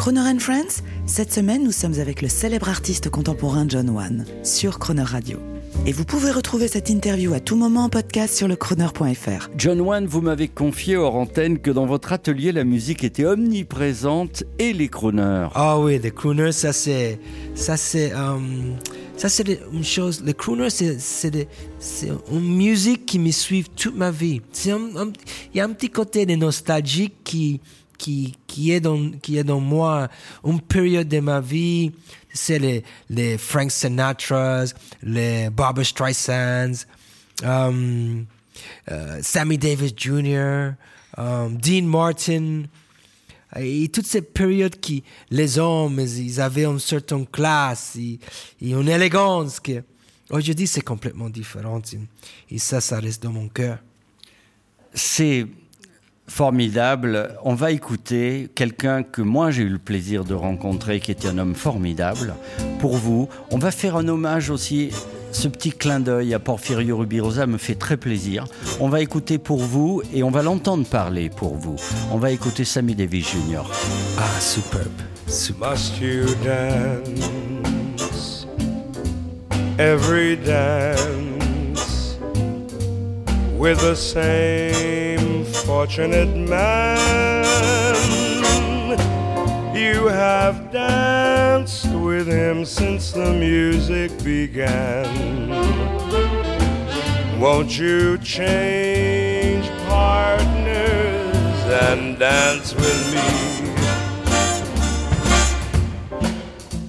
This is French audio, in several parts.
Croner and Friends, cette semaine nous sommes avec le célèbre artiste contemporain John Wan sur Croner Radio. Et vous pouvez retrouver cette interview à tout moment en podcast sur le crooner.fr. John Wan, vous m'avez confié hors antenne que dans votre atelier, la musique était omniprésente et les crooners. Ah oui, les crooners, ça c'est, ça c'est, euh, ça c'est une chose. Les crooners, c'est, une musique qui me suit toute ma vie. C'est un- un- Il y a un petit côté de nostalgie qui, qui, qui est dans, qui est dans moi. Une période de ma vie, c'est les, les Frank Sinatras, les Barbara Streisands, um, euh, Sammy Davis Jr., um, Dean Martin, et toute cette période qui, les hommes, ils avaient une certaine classe et, une élégance que, aujourd'hui, c'est complètement différent. Et ça, ça reste dans mon cœur. C'est formidable. On va écouter quelqu'un que moi j'ai eu le plaisir de rencontrer, qui était un homme formidable. Pour vous, on va faire un hommage aussi. Ce petit clin d'œil à Porfirio Rubirosa me fait très plaisir. On va écouter pour vous et on va l'entendre parler pour vous. On va écouter Sammy Davis Jr. Ah, superbe. superbe. Must you dance every dance with the same fortunate man? You have danced with him since the music began. Won't you change partners and dance with me?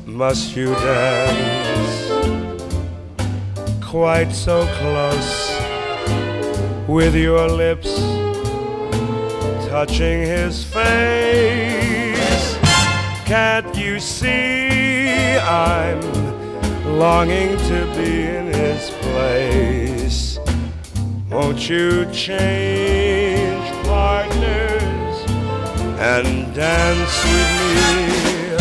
Must you dance quite so close with your lips touching his face? Can't you see I'm longing to be in his place? Won't you change partners and dance with me?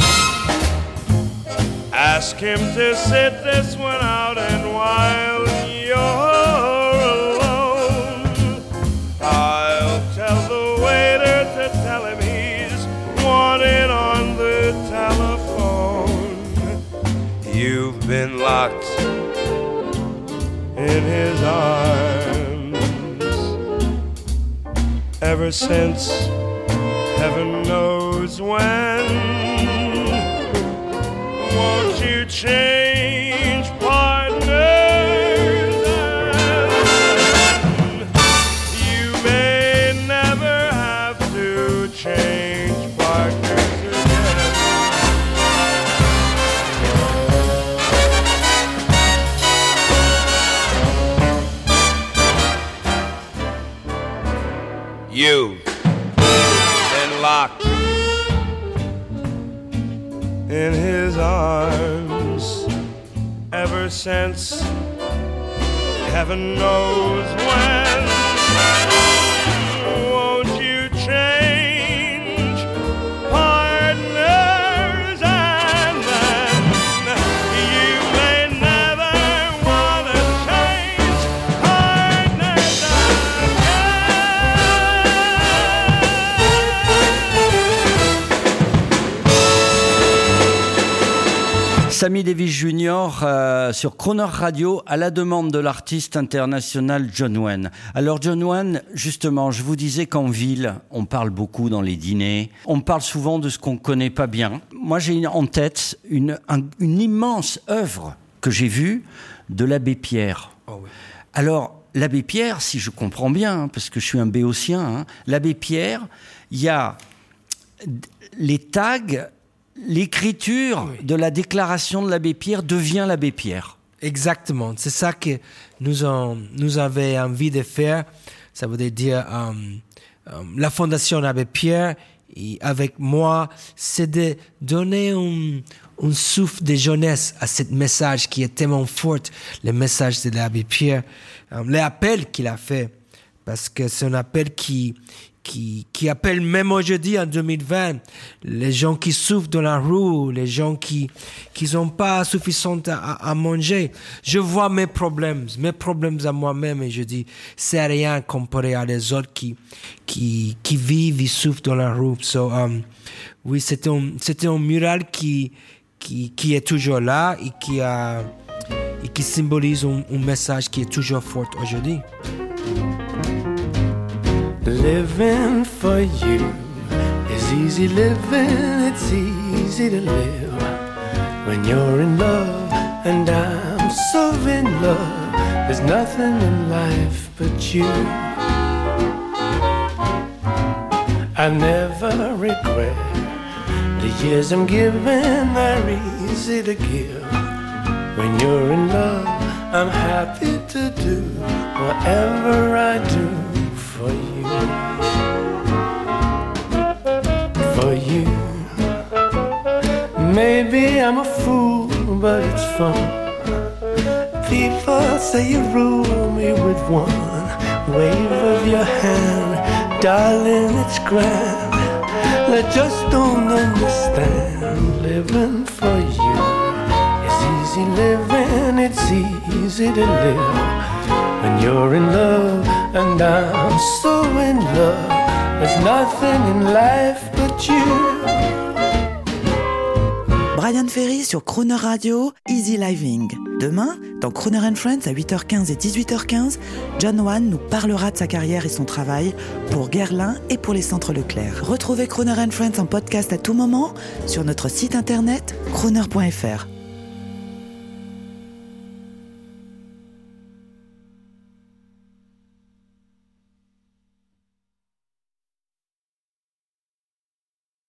Ask him to sit this one out, and while been locked in his arms ever since heaven knows when. Won't you change You've locked in his arms ever since heaven knows when. Sammy Davis Jr. euh, sur Croner Radio à la demande de l'artiste international John Wayne. Alors John Wayne, justement, je vous disais qu'en ville, on parle beaucoup dans les dîners. On parle souvent de ce qu'on connaît pas bien. Moi, j'ai en tête une, un- une immense œuvre que j'ai vue de l'abbé Pierre. Alors, l'abbé Pierre, si je comprends bien, hein, parce que je suis un béotien, hein, l'abbé Pierre, il y a les tags, l'écriture de la déclaration de l'abbé Pierre devient l'abbé Pierre. Exactement. C'est ça que nous, en, nous avions envie de faire. Ça veut dire euh, euh, la Fondation Abbé Pierre, et avec moi, c'est de donner un, un souffle de jeunesse à ce message qui est tellement fort, le message de l'abbé Pierre, euh, l'appel qu'il a fait, parce que c'est un appel qui, qui, qui appelle même aujourd'hui en 2020 les gens qui souffrent dans la rue, les gens qui qui n'ont pas suffisant à, manger. Je vois mes problèmes, mes problèmes à moi-même et je dis c'est rien comparé à les autres qui qui qui vivent, ils souffrent dans la rue. So, um, oui, c'était un c'était un mural qui qui qui est toujours là et qui a et qui symbolise un message qui est toujours fort aujourd'hui. Living for you is easy living, it's easy to live when you're in love, and I'm so in love. There's nothing in life but you. I never regret the years I'm given, they're easy to give. When you're in love, I'm happy to do whatever I do for you. For you. Maybe I'm a fool, but it's fun. People say you rule me with one wave of your hand. Darling, it's grand. They just don't understand living for you. It's easy living, it's easy to live when you're in love, and I'm so in love. There's nothing in life but you. Brian Ferry sur Croner Radio, Easy Living. Demain, dans Croner and Friends à 8h15 et 18h15, John Wan nous parlera de sa carrière et son travail pour Guerlain et pour les centres Leclerc. Retrouvez Croner and Friends en podcast à tout moment sur notre site internet croner.fr.